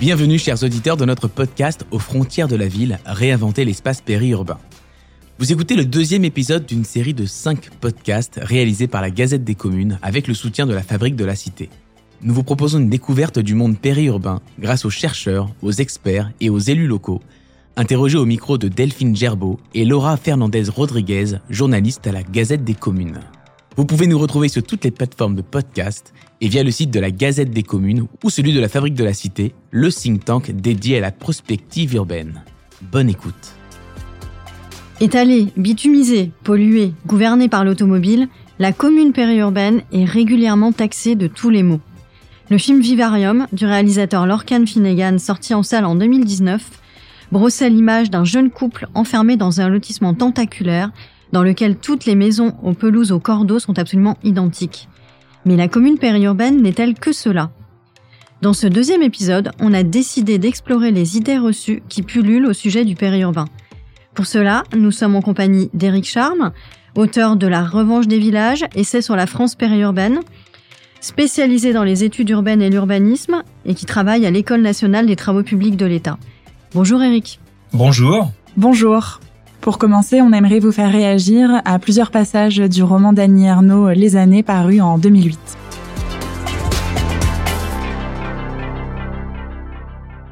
Bienvenue chers auditeurs de notre podcast Aux frontières de la ville, réinventer l'espace périurbain. Vous écoutez le deuxième épisode d'une série de cinq podcasts réalisés par la Gazette des communes avec le soutien de la Fabrique de la Cité. Nous vous proposons une découverte du monde périurbain grâce aux chercheurs, aux experts et aux élus locaux, interrogés au micro de Delphine Gerbeau et Laura Fernandez Rodriguez, journaliste à la Gazette des communes. Vous pouvez nous retrouver sur toutes les plateformes de podcast et via le site de la Gazette des communes ou celui de la Fabrique de la Cité, le think tank dédié à la prospective urbaine. Bonne écoute. Étalée, bitumisée, polluée, gouvernée par l'automobile, la commune périurbaine est régulièrement taxée de tous les maux. Le film Vivarium du réalisateur Lorcan Finnegan, sorti en salle en 2019, brossait l'image d'un jeune couple enfermé dans un lotissement tentaculaire dans lequel toutes les maisons aux pelouses au cordeaux sont absolument identiques. Mais la commune périurbaine n'est-elle que cela Dans ce deuxième épisode, on a décidé d'explorer les idées reçues qui pullulent au sujet du périurbain. Pour cela, nous sommes en compagnie d'Éric Charme, auteur de La Revanche des villages, essai sur la France périurbaine, spécialisé dans les études urbaines et l'urbanisme et qui travaille à l'École nationale des travaux publics de l'État. Bonjour Éric. Bonjour. Bonjour. Pour commencer, on aimerait vous faire réagir à plusieurs passages du roman d'Annie Ernaux Les années paru en 2008.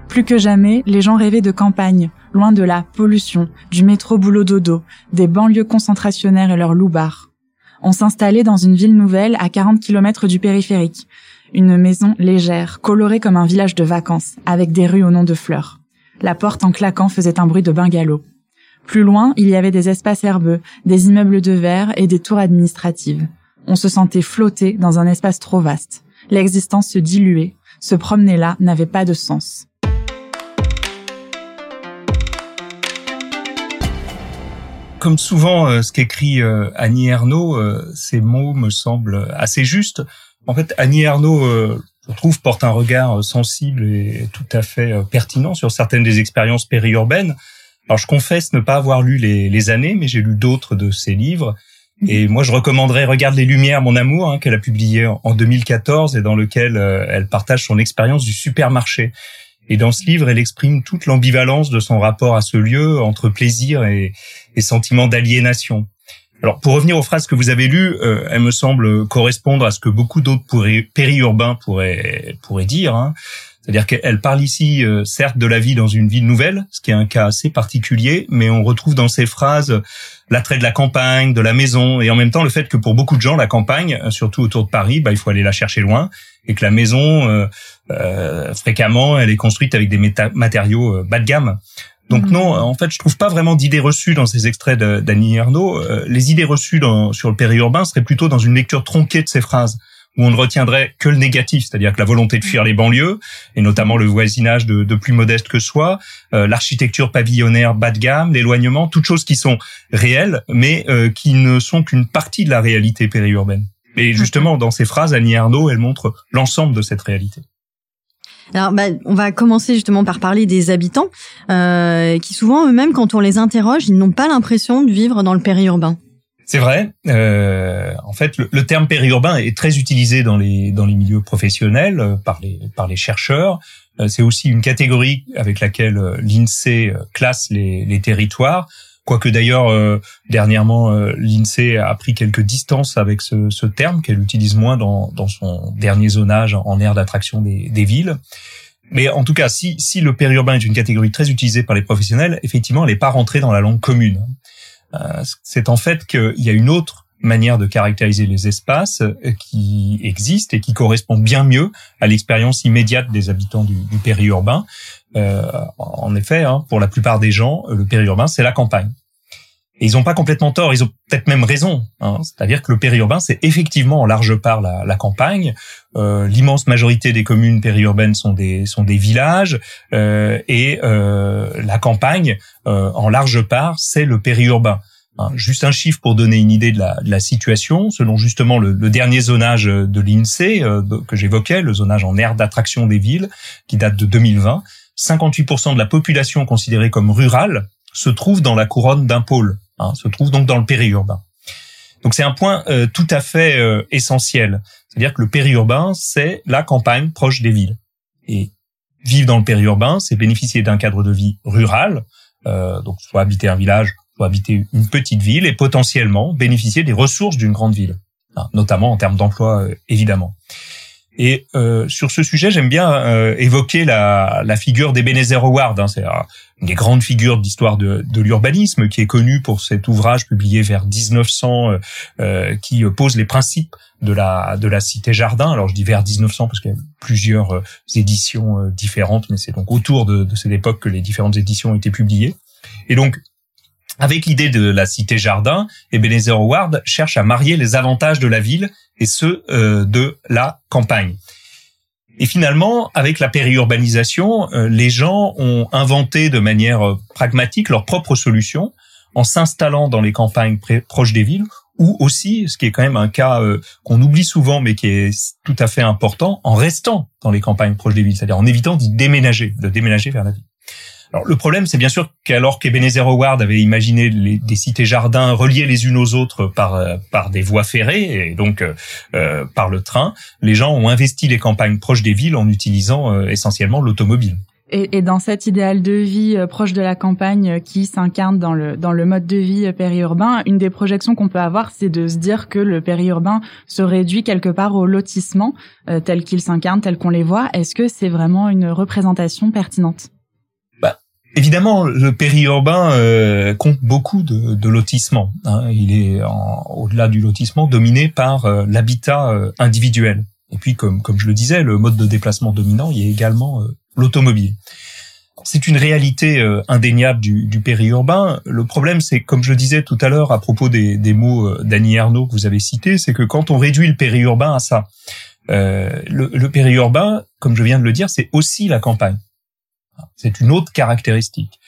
Plus que jamais, les gens rêvaient de campagne, loin de la pollution, du métro boulot dodo, des banlieues concentrationnaires et leurs loupards. On s'installait dans une ville nouvelle à 40 km du périphérique. Une maison légère, colorée comme un village de vacances, avec des rues au nom de fleurs. La porte en claquant faisait un bruit de bungalow. Plus loin, il y avait des espaces herbeux, des immeubles de verre et des tours administratives. On se sentait flotter dans un espace trop vaste. L'existence se diluait. Se promener là n'avait pas de sens. Comme souvent, euh, ce qu'écrit euh, Annie Ernaux, euh, ces mots me semblent assez justes. En fait, Annie Ernaux, je trouve, porte un regard sensible et tout à fait pertinent sur certaines des expériences périurbaines. Alors, je confesse ne pas avoir lu les, les années, mais j'ai lu d'autres de ses livres. Et moi, je recommanderais Regarde les Lumières, mon amour, hein, qu'elle a publié en 2014 et dans lequel elle partage son expérience du supermarché. Et dans ce livre, elle exprime toute l'ambivalence de son rapport à ce lieu entre plaisir et, et sentiment d'aliénation. Alors, pour revenir aux phrases que vous avez lues, euh, elles me semblent correspondre à ce que beaucoup d'autres périurbains pourraient, pourraient dire. Hein. C'est-à-dire qu'elle parle ici, euh, certes, de la vie dans une ville nouvelle, ce qui est un cas assez particulier, mais on retrouve dans ces phrases l'attrait de la campagne, de la maison, et en même temps le fait que pour beaucoup de gens, la campagne, surtout autour de Paris, bah, il faut aller la chercher loin, et que la maison, euh, euh fréquemment, elle est construite avec des matériaux bas de gamme. Donc mhm. non, en fait, je trouve pas vraiment d'idées reçues dans ces extraits d'Annie Ernaux. Euh, les idées reçues dans, sur le périurbain seraient plutôt dans une lecture tronquée de ces phrases où on ne retiendrait que le négatif, c'est-à-dire que la volonté de fuir les banlieues, et notamment le voisinage de, de plus modeste que soi, euh, l'architecture pavillonnaire bas de gamme, l'éloignement, toutes choses qui sont réelles, mais euh, qui ne sont qu'une partie de la réalité périurbaine. Et justement, dans ces phrases, Annie Ernaux, elle montre l'ensemble de cette réalité. Alors, bah, on va commencer justement par parler des habitants, euh, qui souvent eux-mêmes, quand on les interroge, ils n'ont pas l'impression de vivre dans le périurbain. C'est vrai. Euh, en fait, le, terme périurbain est très utilisé dans les dans les milieux professionnels euh, par les par les chercheurs. Euh, c'est aussi une catégorie avec laquelle euh, l'INSEE classe les, les territoires. Quoique d'ailleurs, euh, dernièrement, l'INSEE a pris quelques distances avec ce, ce terme qu'elle utilise moins dans, dans, son dernier zonage en aire d'attraction des, des, villes. Mais en tout cas, si, si le périurbain est une catégorie très utilisée par les professionnels, effectivement, elle n'est pas rentrée dans la langue commune. Euh, c'est en fait qu'il y a une autre manière de caractériser les espaces qui existe et qui correspond bien mieux à l'expérience immédiate des habitants du, périurbain. Euh, en effet, hein, pour la plupart des gens, le périurbain, c'est la campagne. Et ils n'ont pas complètement tort, ils ont peut-être même raison. Hein. C'est-à-dire que le périurbain, c'est effectivement en large part la, campagne. Euh, L'immense majorité des communes périurbaines sont des villages euh, et euh, la campagne, en large part, c'est le périurbain. Hein. Juste un chiffre pour donner une idée de la, situation. Selon justement le, le dernier zonage de l'INSEE que j'évoquais, le zonage en aire d'attraction des villes, qui date de 2020, 58% de la population considérée comme rurale se trouve dans la couronne d'un pôle, hein, se trouve donc dans le périurbain. Donc c'est un point euh, tout à fait euh, essentiel. C'est-à-dire que le périurbain, c'est la campagne proche des villes. Et vivre dans le périurbain, c'est bénéficier d'un cadre de vie rural, euh, donc soit habiter un village, soit habiter une petite ville, et potentiellement bénéficier des ressources d'une grande ville, hein, notamment en termes d'emploi, euh, évidemment. Et euh, sur ce sujet, j'aime bien euh, évoquer la, la figure d'Ebenezer Howard. Hein, c'est une des grandes figures d'histoire de, de l'urbanisme, qui est connu pour cet ouvrage publié vers 1900, euh, euh, qui pose les principes de la de la cité jardin. Alors je dis vers 1900 parce qu'il y a plusieurs euh, éditions différentes, mais c'est donc autour de, de cette époque que les différentes éditions ont été publiées. Et donc avec l'idée de la cité jardin, Ebenezer Howard cherche à marier les avantages de la ville et ceux euh, de la campagne. Et finalement, avec la périurbanisation, euh, les gens ont inventé de manière euh, pragmatique leurs propres solutions en s'installant dans les campagnes proches des villes ou aussi, ce qui est quand même un cas qu'on oublie souvent mais qui est tout à fait important, en restant dans les campagnes proches des villes, c'est-à-dire en évitant d'y déménager, de déménager vers la ville. Alors le problème, c'est bien sûr qu'alors qu'Ebenezer Howard avait imaginé des cités-jardins reliées les unes aux autres par euh, par des voies ferrées et donc euh, euh, par le train, les gens ont investi les campagnes proches des villes en utilisant essentiellement l'automobile. Et, et, dans cet idéal de vie proche de la campagne qui s'incarne dans le dans le mode de vie périurbain, une des projections qu'on peut avoir, c'est de se dire que le périurbain se réduit quelque part au lotissement tel qu'il s'incarne, tel qu'on les voit. Est-ce que c'est vraiment une représentation pertinente? Évidemment, le périurbain euh, compte beaucoup de, de lotissement. Hein. Il est, au-delà du lotissement, dominé par euh, l'habitat euh, individuel. Et puis, comme, comme je le disais, le mode de déplacement dominant, il y a également l'automobile. C'est une réalité indéniable du, du, périurbain. Le problème, c'est, comme je le disais tout à l'heure à propos des, des mots d'Annie Ernaux que vous avez cités, c'est que quand on réduit le périurbain à ça, le, le périurbain, comme je viens de le dire, c'est aussi la campagne. C'est une autre caractéristique.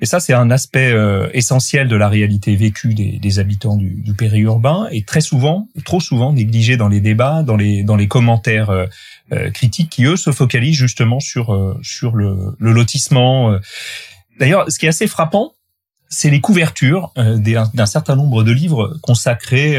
Et ça, c'est un aspect euh, essentiel de la réalité vécue des, des habitants du, du, périurbain et très souvent, trop souvent négligé dans les débats, dans les dans les commentaires euh, euh, critiques qui eux se focalisent justement sur sur le, le lotissement. D'ailleurs, ce qui est assez frappant, c'est les couvertures d'un certain nombre de livres consacrés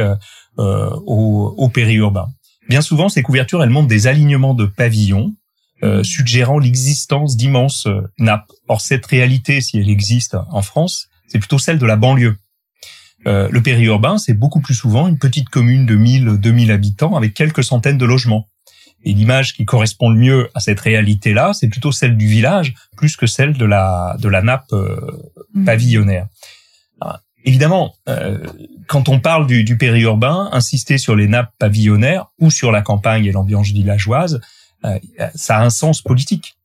au, au périurbain. Bien souvent, ces couvertures, elles montrent des alignements de pavillons euh, suggérant l'existence d'immenses euh, nappes. Or, cette réalité, si elle existe en France, c'est plutôt celle de la banlieue. Euh, le périurbain, c'est beaucoup plus souvent une petite commune de 1000, 2000 habitants avec quelques centaines de logements. Et l'image qui correspond le mieux à cette réalité-là, c'est plutôt celle du village, plus que celle de la de la nappe mmh. pavillonnaire. Ah, évidemment, quand on parle du, du périurbain, insister sur les nappes pavillonnaires ou sur la campagne et l'ambiance villageoise, euh, ça a un sens politique.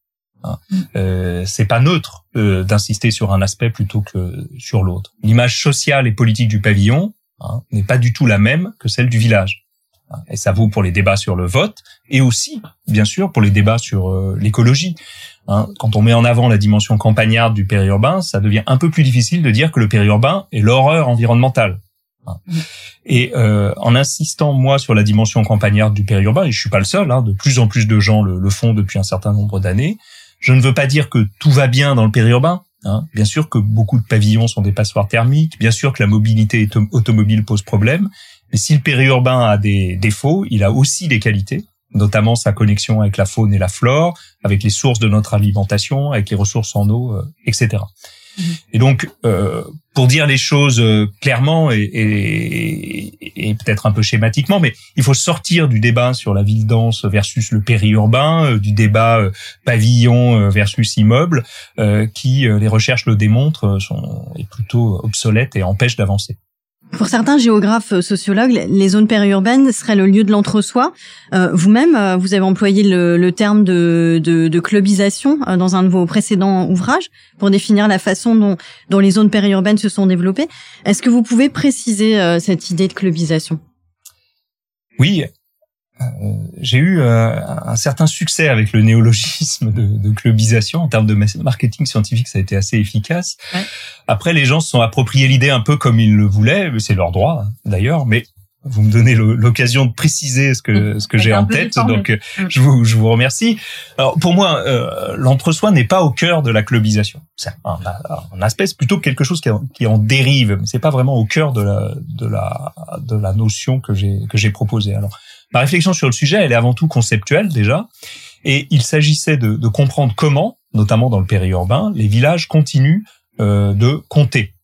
Hein. Mm. Euh, c'est pas neutre euh, d'insister sur un aspect plutôt que sur l'autre. L'image sociale et politique du pavillon hein, n'est pas du tout la même que celle du village. Hein. Et ça vaut pour les débats sur le vote et aussi, bien sûr, pour les débats sur euh, l'écologie. Hein. Quand on met en avant la dimension campagnarde du périurbain, ça devient un peu plus difficile de dire que le périurbain est l'horreur environnementale. Et euh, en insistant moi sur la dimension campagnarde du périurbain, et je suis pas le seul, hein, de plus en plus de gens le, font depuis un certain nombre d'années. Je ne veux pas dire que tout va bien dans le périurbain. Hein. Bien sûr que beaucoup de pavillons sont des passoires thermiques. Bien sûr que la mobilité automobile pose problème. Mais si le périurbain a des défauts, il a aussi des qualités notamment sa connexion avec la faune et la flore, avec les sources de notre alimentation, avec les ressources en eau, euh, etc. Et donc, euh, pour dire les choses euh, clairement et, et, et peut-être un peu schématiquement, mais il faut sortir du débat sur la ville dense versus le périurbain, euh, du débat euh, pavillon versus immeuble, qui, les recherches le démontrent, sont est plutôt obsolètes et empêchent d'avancer. Pour certains géographes euh, sociologues, les zones périurbaines seraient le lieu de l'entre-soi. Euh, vous-même, euh, vous avez employé le, terme de, de, clubisation dans un de vos précédents ouvrages pour définir la façon dont, dont les zones périurbaines se sont développées. Est-ce que vous pouvez préciser cette idée de clubisation? Oui, euh, j'ai eu euh, un certain succès avec le néologisme de, de, clubisation en termes de marketing scientifique, ça a été assez efficace. Après, les gens se sont appropriés l'idée un peu comme ils le voulaient, c'est leur droit hein, d'ailleurs, mais vous me donnez l'occasion de préciser ce que mm. ce que j'ai en tête, donc euh, mm. je vous je vous remercie. Alors pour moi, euh, l'entre-soi n'est pas au cœur de la clubisation. C'est un, un, aspect, plutôt quelque chose qui, qui en dérive, mais c'est pas vraiment au cœur de la de la de la notion que j'ai que j'ai proposée. Alors Ma réflexion sur le sujet, elle est avant tout conceptuelle déjà. Et il s'agissait de, comprendre comment, notamment dans le périurbain, les villages continuent euh, de compter.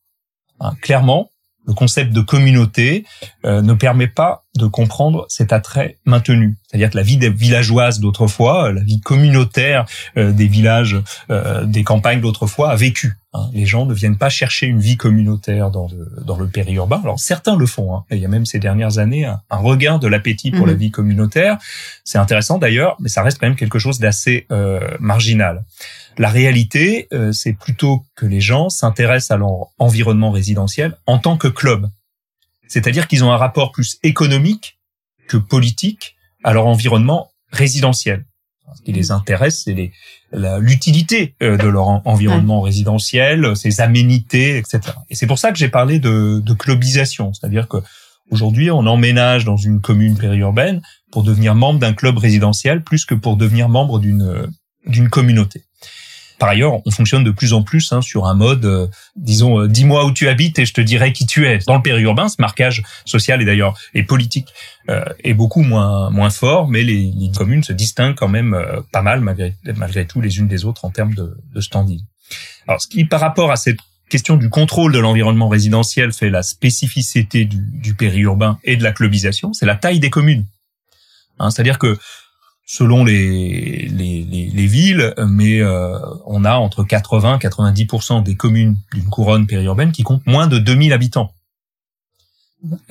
Hein, clairement, le concept de communauté euh, ne permet pas de comprendre cet attrait maintenu. C'est-à-dire que la vie des villageoises d'autrefois, euh, la vie communautaire euh, des villages, des campagnes d'autrefois a vécu. Hein. Les gens ne viennent pas chercher une vie communautaire dans le, dans le périurbain. Alors certains le font. Hein. il y a même ces dernières années un, regain de l'appétit pour la mhm. vie communautaire. C'est intéressant d'ailleurs, mais ça reste quand même quelque chose d'assez marginal. La réalité, euh, c'est plutôt que les gens s'intéressent à leur environnement résidentiel en tant que club. C'est-à-dire qu'ils ont un rapport plus économique que politique à leur environnement résidentiel. Ce qui les intéresse, c'est l'utilité euh, de leur environnement résidentiel, ses aménités, etc. Et c'est pour ça que j'ai parlé de, de clubisation, c'est-à-dire que aujourd'hui, on emménage dans une commune périurbaine pour devenir membre d'un club résidentiel plus que pour devenir membre d'une d'une communauté. Par ailleurs, on fonctionne de plus en plus hein, sur un mode, euh, disons, euh, dis-moi où tu habites et je te dirai qui tu es. Dans le périurbain, ce marquage social et d'ailleurs et politique euh, est beaucoup moins moins fort, mais les, les communes se distinguent quand même pas mal malgré, malgré tout les unes des autres en termes de, de standing. Alors, ce qui, par rapport à cette question du contrôle de l'environnement résidentiel fait la spécificité du, du périurbain et de la clubisation, c'est la taille des communes. Hein, C'est-à-dire que selon les, les, les, villes, mais euh, on a entre 80 et 90% des communes d'une couronne périurbaine qui comptent moins de 2000 habitants.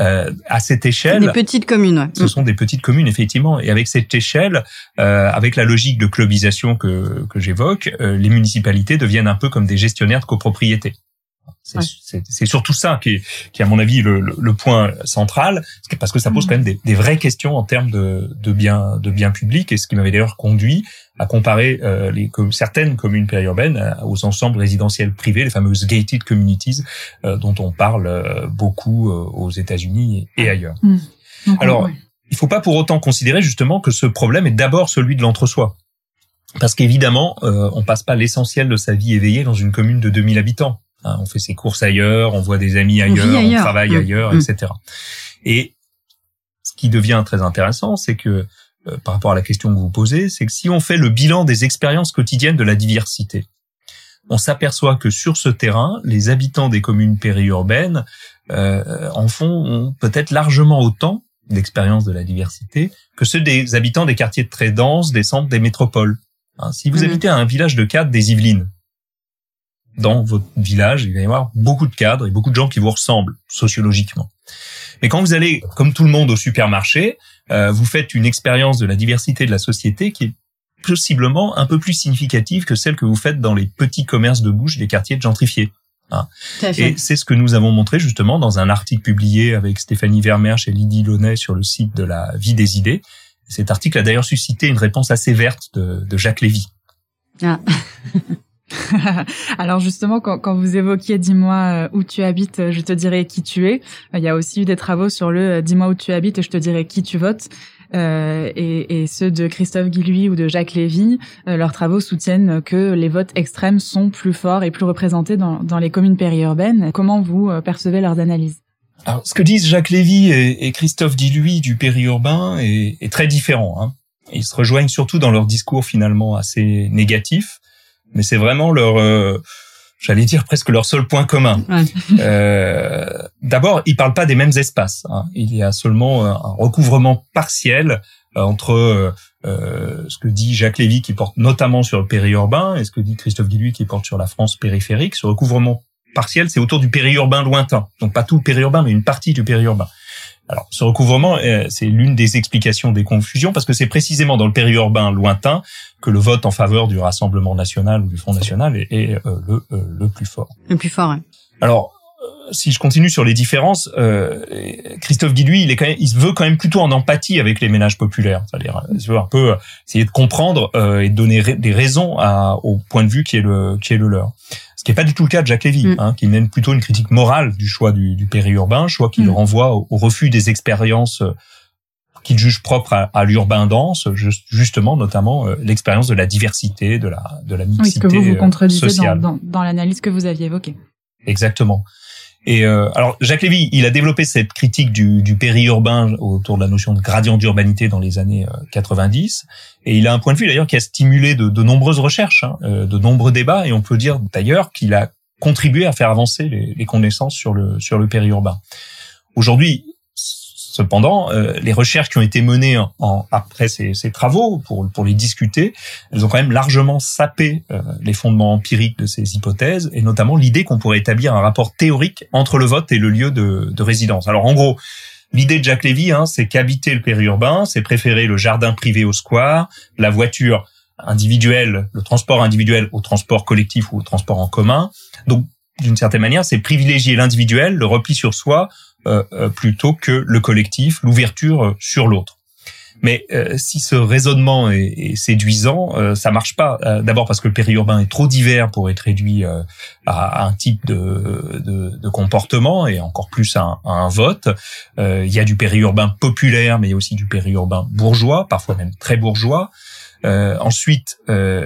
Euh, à cette échelle, des petites communes. Ouais. Ce sont des petites communes effectivement, et avec cette échelle, euh, avec la logique de clubisation que, que j'évoque, euh, les municipalités deviennent un peu comme des gestionnaires de copropriété. C'est surtout ça qui est, qui est, à mon avis, le, le, point central, parce que ça pose mmh. quand même des, des vraies questions en termes de, de biens de biens publics, et ce qui m'avait d'ailleurs conduit à comparer euh, les, certaines communes périurbaines euh, aux ensembles résidentiels privés, les fameuses gated communities, euh, dont on parle euh, beaucoup aux États-Unis et, ailleurs. Mmh. Alors, il faut pas pour autant considérer justement que ce problème est d'abord celui de l'entre-soi. Parce qu'évidemment, euh, on passe pas l'essentiel de sa vie éveillée dans une commune de 2000 habitants. Hein, on fait ses courses ailleurs, on voit des amis ailleurs, on, travaille mmh. ailleurs, mmh. etc. Et ce qui devient très intéressant, c'est que euh, par rapport à la question que vous posez, c'est que si on fait le bilan des expériences quotidiennes de la diversité, on s'aperçoit que sur ce terrain, les habitants des communes périurbaines euh, en font peut-être largement autant d'expériences de la diversité que ceux des habitants des quartiers très denses, des centres, des métropoles. Hein, si vous mmh. habitez à un village de cadres des Yvelines, dans votre village, il va y avoir beaucoup de cadres et beaucoup de gens qui vous ressemblent sociologiquement. Mais quand vous allez, comme tout le monde, au supermarché, euh, vous faites une expérience de la diversité de la société qui est possiblement un peu plus significative que celle que vous faites dans les petits commerces de bouche des quartiers gentrifiés. Hein. Et c'est ce que nous avons montré justement dans un article publié avec Stéphanie Vermeersch et Lydie Launay sur le site de la Vie des idées. Cet article a d'ailleurs suscité une réponse assez verte de, de Jacques Lévy. Ah. Alors justement, quand, quand vous évoquiez dis-moi euh, où tu habites, je te dirai qui tu es. Il y a aussi eu des travaux sur le euh, dis-moi où tu habites et je te dirai qui tu votes. Euh, et, et, ceux de Christophe Guilluy ou de Jacques Lévy, euh, leurs travaux soutiennent que les votes extrêmes sont plus forts et plus représentés dans, dans les communes périurbaines. Comment vous percevez leurs analyses? Alors, ce que disent Jacques Lévy et, et Christophe Guilluy du périurbain est, est très différent. Hein. Ils se rejoignent surtout dans leur discours finalement assez négatif mais c'est vraiment leur, euh, j'allais dire presque leur seul point commun. Euh, D'abord, ils parlent pas des mêmes espaces. Hein. Il y a seulement un recouvrement partiel euh, entre euh, euh, ce que dit Jacques Lévy qui porte notamment sur le périurbain et ce que dit Christophe Guilluy qui porte sur la France périphérique. Ce recouvrement partiel, c'est autour du périurbain lointain. Donc pas tout le périurbain, mais une partie du périurbain. Alors, ce recouvrement, euh, c'est l'une des explications des confusions, parce que c'est précisément dans le périurbain lointain que le vote en faveur du Rassemblement national ou du Front national est, euh, le, euh, le plus fort. Le plus fort, oui. Alors, si je continue sur les différences, euh, Christophe Guilluy, il est quand même, il veut quand même plutôt en empathie avec les ménages populaires, c'est-à-dire il veut un peu essayer de comprendre euh, et de donner des raisons à, au point de vue qui est le qui est le leur. Ce qui n'est pas du tout le cas de Jacques Lévy, mm. hein, qui mène plutôt une critique morale du choix du, du périurbain, choix qui le mm. renvoie au, refus des expériences euh, qu'il juge propres à, l'urbain dense, justement, notamment euh, l'expérience de la diversité, de la de la mixité oui, ce que vous vous contredisez dans, dans, dans l'analyse que vous aviez évoquée. Exactement. Et euh, alors Jacques Lévy, il a développé cette critique du, du périurbain autour de la notion de gradient d'urbanité dans les années 90. Et il a un point de vue d'ailleurs qui a stimulé de, de nombreuses recherches, hein, de nombreux débats. Et on peut dire d'ailleurs qu'il a contribué à faire avancer les, les connaissances sur le sur le périurbain. Aujourd'hui, Cependant, euh, les recherches qui ont été menées en, après ces, ces, travaux pour, pour les discuter, elles ont quand même largement sapé euh, les fondements empiriques de ces hypothèses, et notamment l'idée qu'on pourrait établir un rapport théorique entre le vote et le lieu de, de résidence. Alors en gros, l'idée de Jacques Lévy, hein, c'est qu'habiter le périurbain, c'est préférer le jardin privé au square, la voiture individuelle, le transport individuel au transport collectif ou au transport en commun. Donc d'une certaine manière, c'est privilégier l'individuel, le repli sur soi, plutôt que le collectif, l'ouverture euh, sur l'autre. Mais si ce raisonnement est, séduisant, ça marche pas. D'abord parce que le périurbain est trop divers pour être réduit à, un type de, de, de, comportement et encore plus à un, vote. il y a du périurbain populaire, mais il y a aussi du périurbain bourgeois, parfois même très bourgeois. ensuite,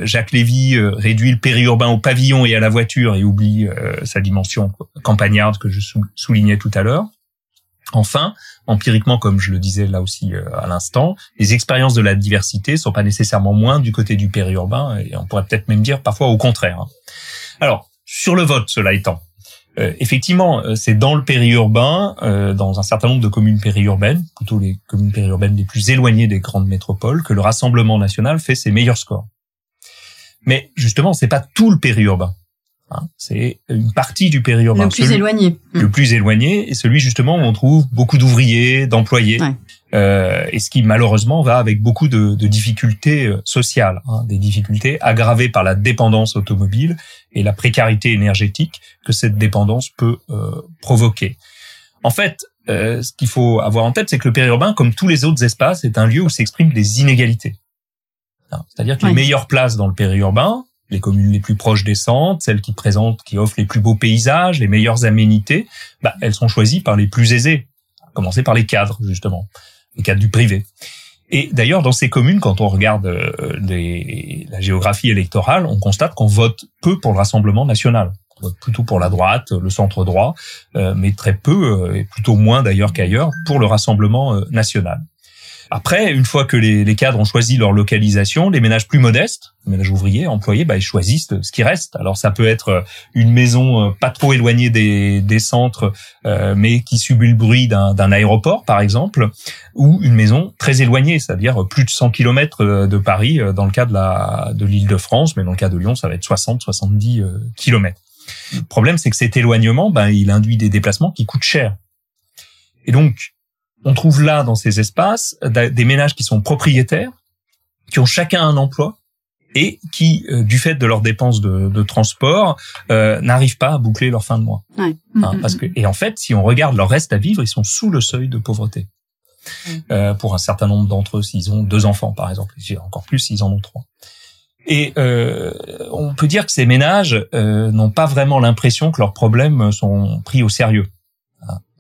Jacques Lévy réduit le périurbain au pavillon et à la voiture et oublie sa dimension campagnarde que je soulignais tout à l'heure. Enfin, empiriquement, comme je le disais là aussi euh, à l'instant, les expériences de la diversité sont pas nécessairement moins du côté du périurbain, et on pourrait peut-être même dire parfois au contraire. Hein. Alors, sur le vote, cela étant, euh, effectivement, euh, c'est dans le périurbain, dans un certain nombre de communes périurbaines, plutôt les communes périurbaines les plus éloignées des grandes métropoles, que le Rassemblement national fait ses meilleurs scores. Mais justement, c'est pas tout le périurbain. Hein, c'est une partie du périurbain. Le plus éloigné. Le plus éloigné et celui justement où on trouve beaucoup d'ouvriers, d'employés. Euh, et ce qui malheureusement va avec beaucoup de, de difficultés euh, sociales, hein, des difficultés aggravées par la dépendance automobile et la précarité énergétique que cette dépendance peut euh, provoquer. En fait, euh, ce qu'il faut avoir en tête, c'est que le périurbain, comme tous les autres espaces, est un lieu où s'expriment des inégalités. Hein, c'est-à-dire que les meilleures places dans le périurbain, les communes les plus proches des centres, celles qui présentent, qui offrent les plus beaux paysages, les meilleures aménités, bah, elles sont choisies par les plus aisés, à commencer par les cadres justement, les cadres du privé. Et d'ailleurs, dans ces communes, quand on regarde euh, les, la géographie électorale, on constate qu'on vote peu pour le Rassemblement national. On vote plutôt pour la droite, le centre droit, euh, mais très peu, euh, et plutôt moins d'ailleurs qu'ailleurs, pour le Rassemblement national. Après, une fois que les, les, cadres ont choisi leur localisation, les ménages plus modestes, les ménages ouvriers, employés, bah, ils choisissent ce qui reste. Alors ça peut être euh, une maison euh, pas trop éloignée des, des centres, euh, mais qui subit le bruit d'un aéroport, par exemple, ou une maison très éloignée, c'est-à-dire plus de 100 km de Paris dans le cas de la de l'Île-de-France, mais dans le cas de Lyon, ça va être 60-70 km. Le problème, c'est que cet éloignement, ben, il induit des déplacements qui coûtent cher. Et donc, on trouve là, dans ces espaces, des ménages qui sont propriétaires, qui ont chacun un emploi et qui, euh, du fait de leurs dépenses de, transport, euh, n'arrivent pas à boucler leur fin de mois. Hein, mm-hmm. parce que et en fait, si on regarde leur reste à vivre, ils sont sous le seuil de pauvreté. Euh, pour un certain nombre d'entre eux, s'ils ont deux enfants, par exemple, encore plus s'ils en ont trois. Et on peut dire que ces ménages n'ont pas vraiment l'impression que leurs problèmes sont pris au sérieux.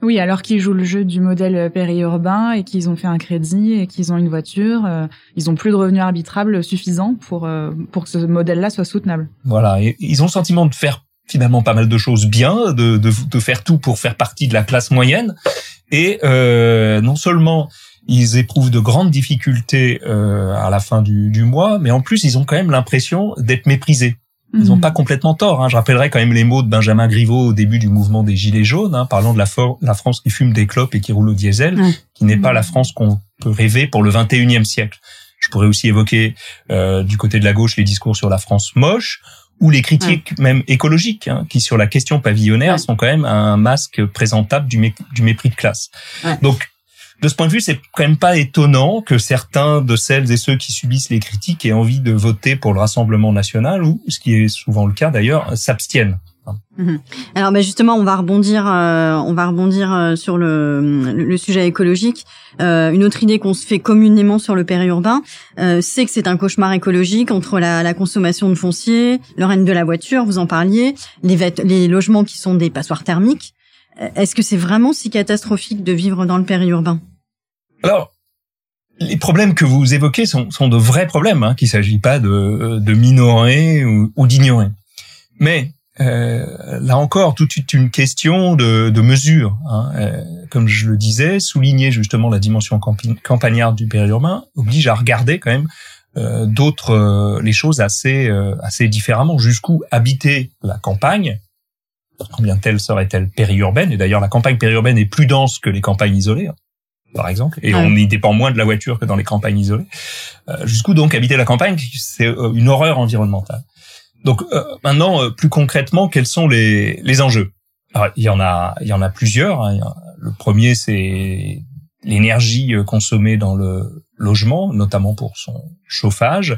Oui, alors qu'ils jouent le jeu du modèle périurbain et qu'ils ont fait un crédit et qu'ils ont une voiture, euh, ils ont plus de revenus arbitrables suffisants pour euh, pour que ce modèle-là soit soutenable. Voilà, ils ont le sentiment de faire finalement pas mal de choses bien, de, de, de faire tout pour faire partie de la classe moyenne, et euh, non seulement ils éprouvent de grandes difficultés euh, à la fin du, du mois, mais en plus ils ont quand même l'impression d'être méprisés. Ils n'ont mhm. pas complètement tort. Hein. Je rappellerai quand même les mots de Benjamin Griveaux au début du mouvement des Gilets jaunes, hein, parlant de la, la, France qui fume des clopes et qui roule au diesel, qui n'est pas la France qu'on peut rêver pour le 21e siècle. Je pourrais aussi évoquer euh, du côté de la gauche les discours sur la France moche ou les critiques même écologiques, hein, qui sur la question pavillonnaire sont quand même un masque présentable du, du mépris de classe. Donc de ce point de vue, c'est quand même pas étonnant que certains de celles et ceux qui subissent les critiques aient envie de voter pour le Rassemblement national ou, ce qui est souvent le cas d'ailleurs, s'abstiennent. Mhm. Alors bah justement, on va rebondir, euh, on va rebondir euh, sur le, sujet écologique. Euh, une autre idée qu'on se fait communément sur le périurbain, c'est que c'est un cauchemar écologique entre la, la, consommation de foncier, le règne de la voiture, vous en parliez, les, les logements qui sont des passoires thermiques. Est-ce que c'est vraiment si catastrophique de vivre dans le périurbain? Alors, les problèmes que vous évoquez sont, sont de vrais problèmes, hein, qu'il ne s'agit pas de, de minorer ou, d'ignorer. Mais euh, là encore, tout est une question de, mesure. Hein. Euh, comme je le disais, souligner justement la dimension campagnarde du périurbain oblige à regarder quand même euh, d'autres euh, les choses assez assez différemment. Jusqu'où habiter la campagne Combien telle serait-elle périurbaine? Et d'ailleurs, la campagne périurbaine est plus dense que les campagnes isolées, hein, par exemple, et on y dépend moins de la voiture que dans les campagnes isolées. Jusqu'où donc habiter la campagne? C'est une horreur environnementale. Donc euh, maintenant, euh, plus concrètement, quels sont les, les enjeux? Alors, Il y en a, il y en a plusieurs. Hein. Le premier, c'est l'énergie euh, consommée dans le logement, notamment pour son chauffage.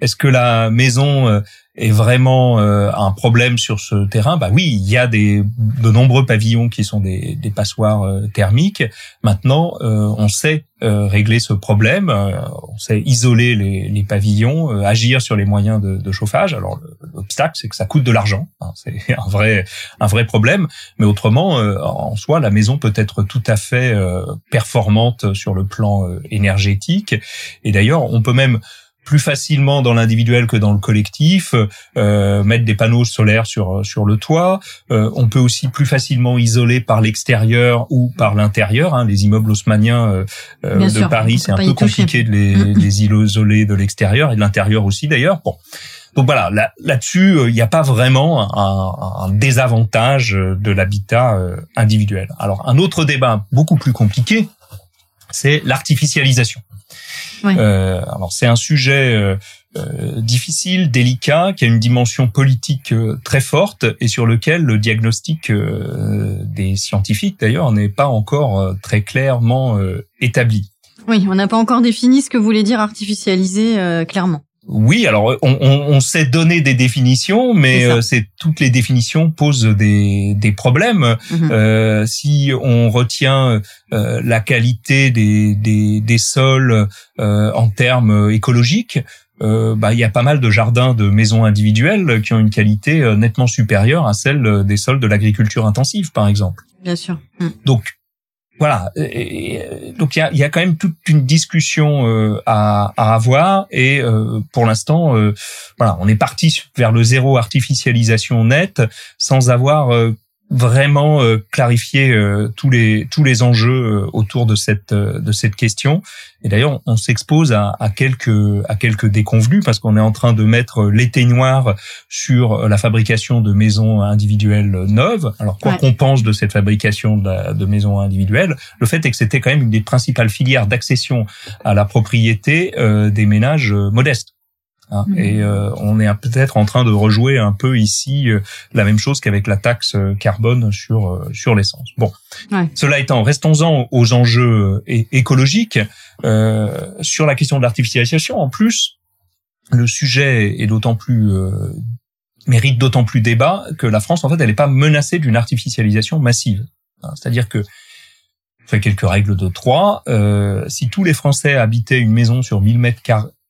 Est-ce que la maison est vraiment euh, un problème sur ce terrain, bah oui, il y a des de nombreux pavillons qui sont des, des passoires euh, thermiques. Maintenant, euh, on sait régler ce problème, on sait isoler les, les pavillons, agir sur les moyens de, de chauffage. Alors c'est que ça coûte de l'argent, hein, c'est un vrai un vrai problème. Mais autrement, en soi, la maison peut être tout à fait performante sur le plan énergétique. Et d'ailleurs, on peut même plus facilement dans l'individuel que dans le collectif, euh, mettre des panneaux solaires sur sur le toit. Euh, on peut aussi plus facilement isoler par l'extérieur ou par l'intérieur. Hein. Les immeubles haussmanniens euh, euh de Paris, c'est un peu compliqué de les, les isoler de l'extérieur et de l'intérieur aussi d'ailleurs. Bon. Donc voilà, là-dessus, là euh, il n'y a pas vraiment un, un désavantage de l'habitat individuel. Alors un autre débat beaucoup plus compliqué, c'est l'artificialisation. Euh, alors c'est un sujet euh, euh, difficile, délicat, qui a une dimension politique très forte et sur lequel le diagnostic des scientifiques d'ailleurs n'est pas encore très clairement établi. Oui, on n'a pas encore défini ce que voulait dire artificialiser clairement. Oui, alors on, on, sait donner des définitions, mais euh, c'est toutes les définitions posent des, des problèmes. Mhm. Euh, si on retient euh, la qualité des, des, des sols euh, en termes écologiques, bah, il y a pas mal de jardins de maisons individuelles qui ont une qualité nettement supérieure à celle des sols de l'agriculture intensive, par exemple. Bien sûr. Mm. Donc voilà. donc il y a, y a, quand même toute une discussion euh, à, à, avoir et euh, pour l'instant, euh, voilà, on est parti vers le zéro artificialisation net sans avoir vraiment euh, clarifier euh, tous les tous les enjeux euh, autour de cette de cette question. Et d'ailleurs, on, s'expose à, à, quelques à quelques déconvenus parce qu'on est en train de mettre l'éteignoir sur la fabrication de maisons individuelles neuves. Alors quoi qu'on pense de cette fabrication de, de, maisons individuelles, le fait est que c'était quand même une des principales filières d'accession à la propriété des ménages modestes. Hein. Mhm. Et euh, on est peut-être en train de rejouer un peu ici euh, la même chose qu'avec la taxe euh, carbone sur sur l'essence. Bon, cela étant, restons-en aux enjeux écologiques. sur la question de l'artificialisation, en plus, le sujet est d'autant plus mérite d'autant plus débat que la France, en fait, elle n'est pas menacée d'une artificialisation massive. Hein. C'est-à-dire que fait quelques règles de trois. si tous les Français habitaient une maison sur 1000 mètres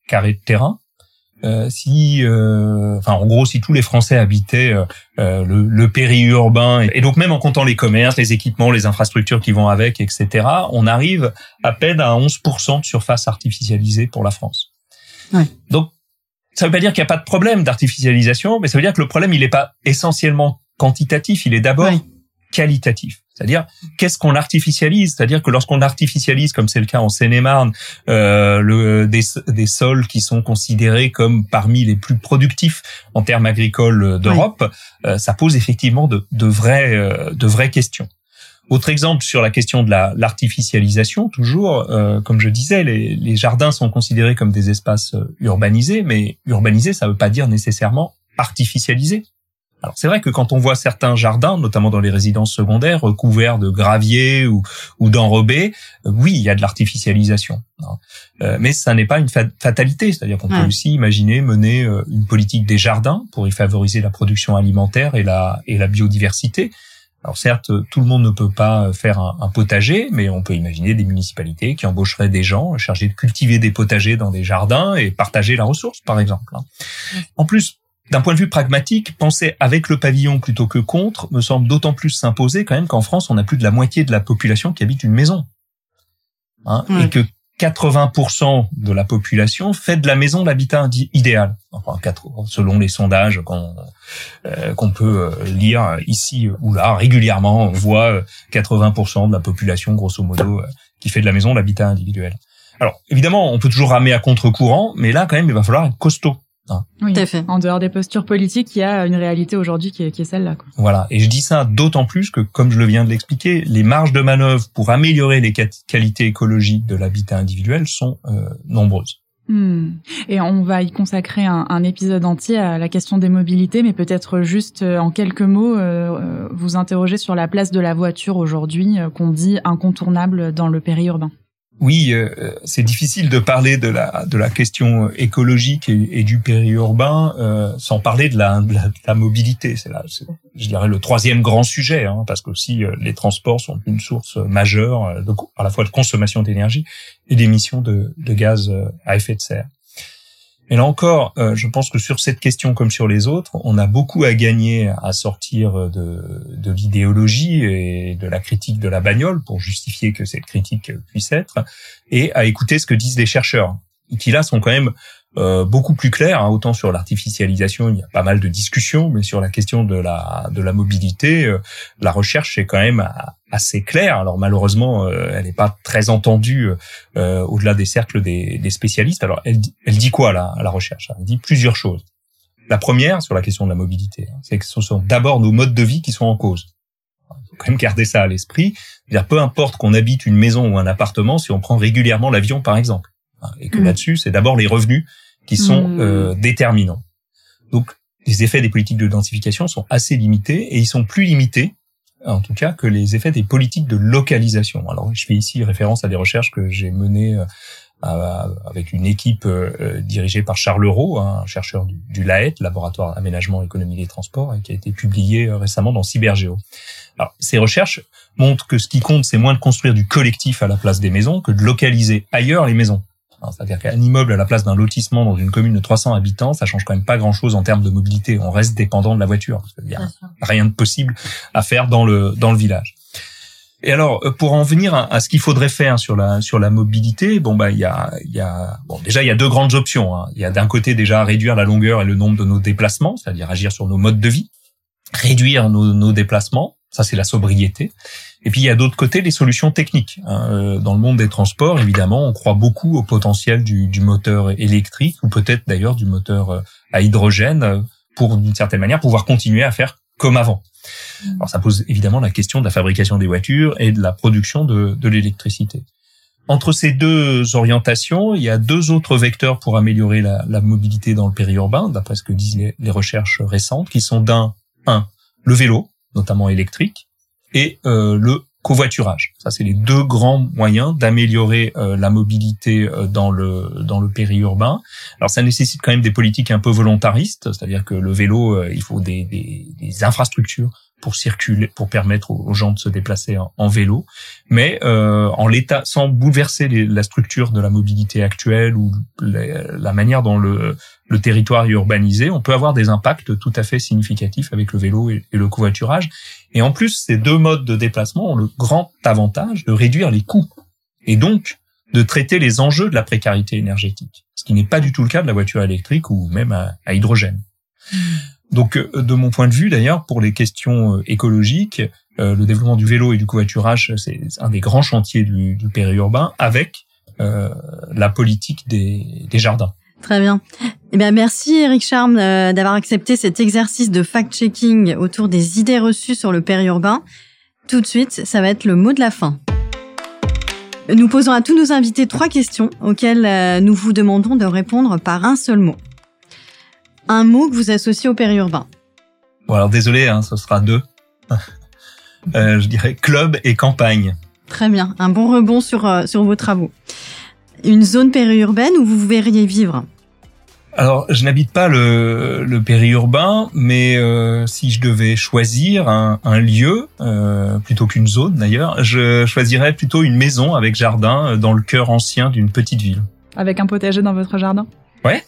carrés de terrain, euh, si, euh, enfin, en gros, si tous les Français habitaient euh, le, le périurbain, et, donc même en comptant les commerces, les équipements, les infrastructures qui vont avec, etc., on arrive à peine à 11% de surface artificialisée pour la France. Ouais. Donc, ça veut pas dire qu'il n'y a pas de problème d'artificialisation, mais ça veut dire que le problème, il n'est pas essentiellement quantitatif, il est d'abord qualitatif. C'est-à-dire, qu'est-ce qu'on artificialise? C'est-à-dire que lorsqu'on artificialise, comme c'est le cas en Seine-et-Marne, euh, le, des, des, sols qui sont considérés comme parmi les plus productifs en termes agricoles d'Europe, euh, ça pose effectivement de, de, vraies, euh, de vraies questions. Autre exemple sur la question de l'artificialisation, toujours, euh, comme je disais, les, les, jardins sont considérés comme des espaces euh, urbanisés, mais urbanisés, ça ne veut pas dire nécessairement artificialisés. Alors c'est vrai que quand on voit certains jardins, notamment dans les résidences secondaires, recouverts de gravier ou, ou d'enrobés, euh, oui, il y a de l'artificialisation. Hein. Euh, mais ça n'est pas une fatalité, c'est-à-dire qu'on peut aussi imaginer mener euh, une politique des jardins pour y favoriser la production alimentaire et la, et la biodiversité. Alors certes, tout le monde ne peut pas faire un, un, potager, mais on peut imaginer des municipalités qui embaucheraient des gens chargés de cultiver des potagers dans des jardins et partager la ressource, par exemple. Hein. En plus, d'un point de vue pragmatique, penser avec le pavillon plutôt que contre me semble d'autant plus s'imposer quand même qu'en France, on a plus de la moitié de la population qui habite une maison. Hein, Et que 80% de la population fait de la maison l'habitat idéal. Enfin, selon les sondages qu'on euh, qu'on peut euh, lire ici ou là régulièrement, on voit 80% de la population, grosso modo, qui fait de la maison l'habitat individuel. Alors, évidemment, on peut toujours ramer à contre-courant, mais là, quand même, il va falloir être costaud. Hein. Oui, Tout à fait. En dehors des postures politiques, il y a une réalité aujourd'hui qui est, celle-là. Voilà. Et je dis ça d'autant plus que, comme je le viens de l'expliquer, les marges de manœuvre pour améliorer les qualités écologiques de l'habitat individuel sont euh, nombreuses. Hmm. Et on va y consacrer un, un, épisode entier à la question des mobilités, mais peut-être juste euh, en quelques mots, euh, vous interroger sur la place de la voiture aujourd'hui, qu'on dit incontournable dans le périurbain oui, euh, c'est difficile de parler de la de la question écologique et, du périurbain euh, sans parler de la, de la, mobilité. C'est là, je dirais le troisième grand sujet, hein, parce que aussi euh, les transports sont une source majeure de, à la fois de consommation d'énergie et d'émissions de, de gaz à effet de serre. Et là encore, euh, je pense que sur cette question comme sur les autres, on a beaucoup à gagner à sortir de, de l'idéologie et de la critique de la bagnole pour justifier que cette critique puisse être, et à écouter ce que disent les chercheurs, qui là sont quand même euh, beaucoup plus clair. Hein, autant sur l'artificialisation, il y a pas mal de discussions, mais sur la question de la de la mobilité, euh, la recherche est quand même assez claire. Alors malheureusement, euh, elle n'est pas très entendue au-delà des cercles des, des, spécialistes. Alors elle, elle dit quoi là, la recherche Elle dit plusieurs choses. La première sur la question de la mobilité, hein, c'est que ce sont d'abord nos modes de vie qui sont en cause. Il faut quand même garder ça à l'esprit. Dire peu importe qu'on habite une maison ou un appartement, si on prend régulièrement l'avion par exemple et que mmh. là-dessus, c'est d'abord les revenus qui sont mmh. euh, déterminants. Donc, les effets des politiques de densification sont assez limités et ils sont plus limités, en tout cas, que les effets des politiques de localisation. Alors, je fais ici référence à des recherches que j'ai menées euh, avec une équipe euh, dirigée par Charles Rowe, un chercheur du, du LAET, Laboratoire Aménagement Économie des Transports, qui a été publié récemment dans Cybergéo. Alors, ces recherches montrent que ce qui compte, c'est moins de construire du collectif à la place des maisons que de localiser ailleurs les maisons. C'est-à-dire qu'un immeuble à la place d'un lotissement dans une commune de 300 habitants, ça change quand même pas grand-chose en termes de mobilité. On reste dépendant de la voiture parce qu'il y a rien de possible à faire dans le dans le village. Et alors, euh, pour en venir à, ce qu'il faudrait faire sur la sur la mobilité, bon bah il y a il y a bon déjà il y a deux grandes options. Hein. Il y a d'un côté déjà réduire la longueur et le nombre de nos déplacements, c'est-à-dire agir sur nos modes de vie, réduire nos, nos déplacements, ça c'est la sobriété. Et puis il y a d'autre côté les solutions techniques. Hein. Euh, dans le monde des transports, évidemment, on croit beaucoup au potentiel du, moteur électrique ou peut-être d'ailleurs du moteur euh, à hydrogène euh, pour d'une certaine manière pouvoir continuer à faire comme avant. Alors ça pose évidemment la question de la fabrication des voitures et de la production de, l'électricité. Entre ces deux orientations, il y a deux autres vecteurs pour améliorer la, la mobilité dans le périurbain, d'après ce que disent les, les recherches récentes, qui sont d'un, un, le vélo, notamment électrique, et euh, le covoiturage. Ça, c'est les deux grands moyens d'améliorer euh, la mobilité euh, dans le dans le périurbain. Alors, ça nécessite quand même des politiques un peu volontaristes, c'est-à-dire que le vélo, il faut des, des, des infrastructures pour circuler, pour permettre aux, gens de se déplacer en, vélo, mais euh, en l'état, sans bouleverser la structure de la mobilité actuelle ou la, manière dont le, le, territoire est urbanisé, on peut avoir des impacts tout à fait significatifs avec le vélo et, le covoiturage. Et en plus, ces deux modes de déplacement ont le grand avantage de réduire les coûts et donc de traiter les enjeux de la précarité énergétique, ce qui n'est pas du tout le cas de la voiture électrique ou même à, à hydrogène. Donc, euh, de mon point de vue, d'ailleurs, pour les questions euh, écologiques, euh, le développement du vélo et du covoiturage, c'est un des grands chantiers du, du périurbain, avec la politique des, des, jardins. Très bien. Eh bien, merci Eric Charme d'avoir accepté cet exercice de fact-checking autour des idées reçues sur le périurbain. Tout de suite, ça va être le mot de la fin. Nous posons à tous nos invités trois questions auxquelles nous vous demandons de répondre par un seul mot un mot que vous associez au périurbain. Bon alors désolé, hein, ce sera deux. euh, je dirais club et campagne. Très bien, un bon rebond sur, euh, sur vos travaux. Une zone périurbaine où vous verriez vivre alors, je n'habite pas le, le périurbain, mais euh, si je devais choisir un, un lieu, euh, plutôt qu'une zone d'ailleurs, je choisirais plutôt une maison avec jardin dans le cœur ancien d'une petite ville. Avec un potager dans votre jardin? Ouais,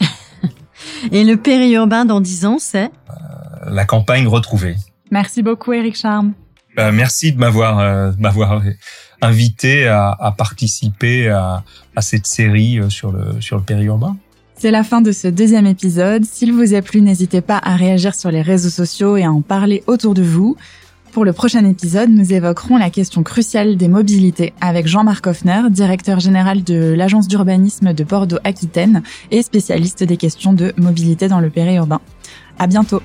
et le périurbain dans 10 ans, c'est? Euh, La campagne retrouvée. Merci beaucoup, Eric Charme. Bah, merci de m'avoir euh, m'avoir invité à, à participer à, à, cette série euh, sur le sur le périurbain. C'est la fin de ce deuxième épisode. S'il vous a plu, n'hésitez pas à réagir sur les réseaux sociaux et à en parler autour de vous. Pour le prochain épisode, nous évoquerons la question cruciale des mobilités avec Jean-Marc Hoffner, directeur général de l'agence d'urbanisme de Bordeaux-Aquitaine et spécialiste des questions de mobilité dans le périurbain. À bientôt!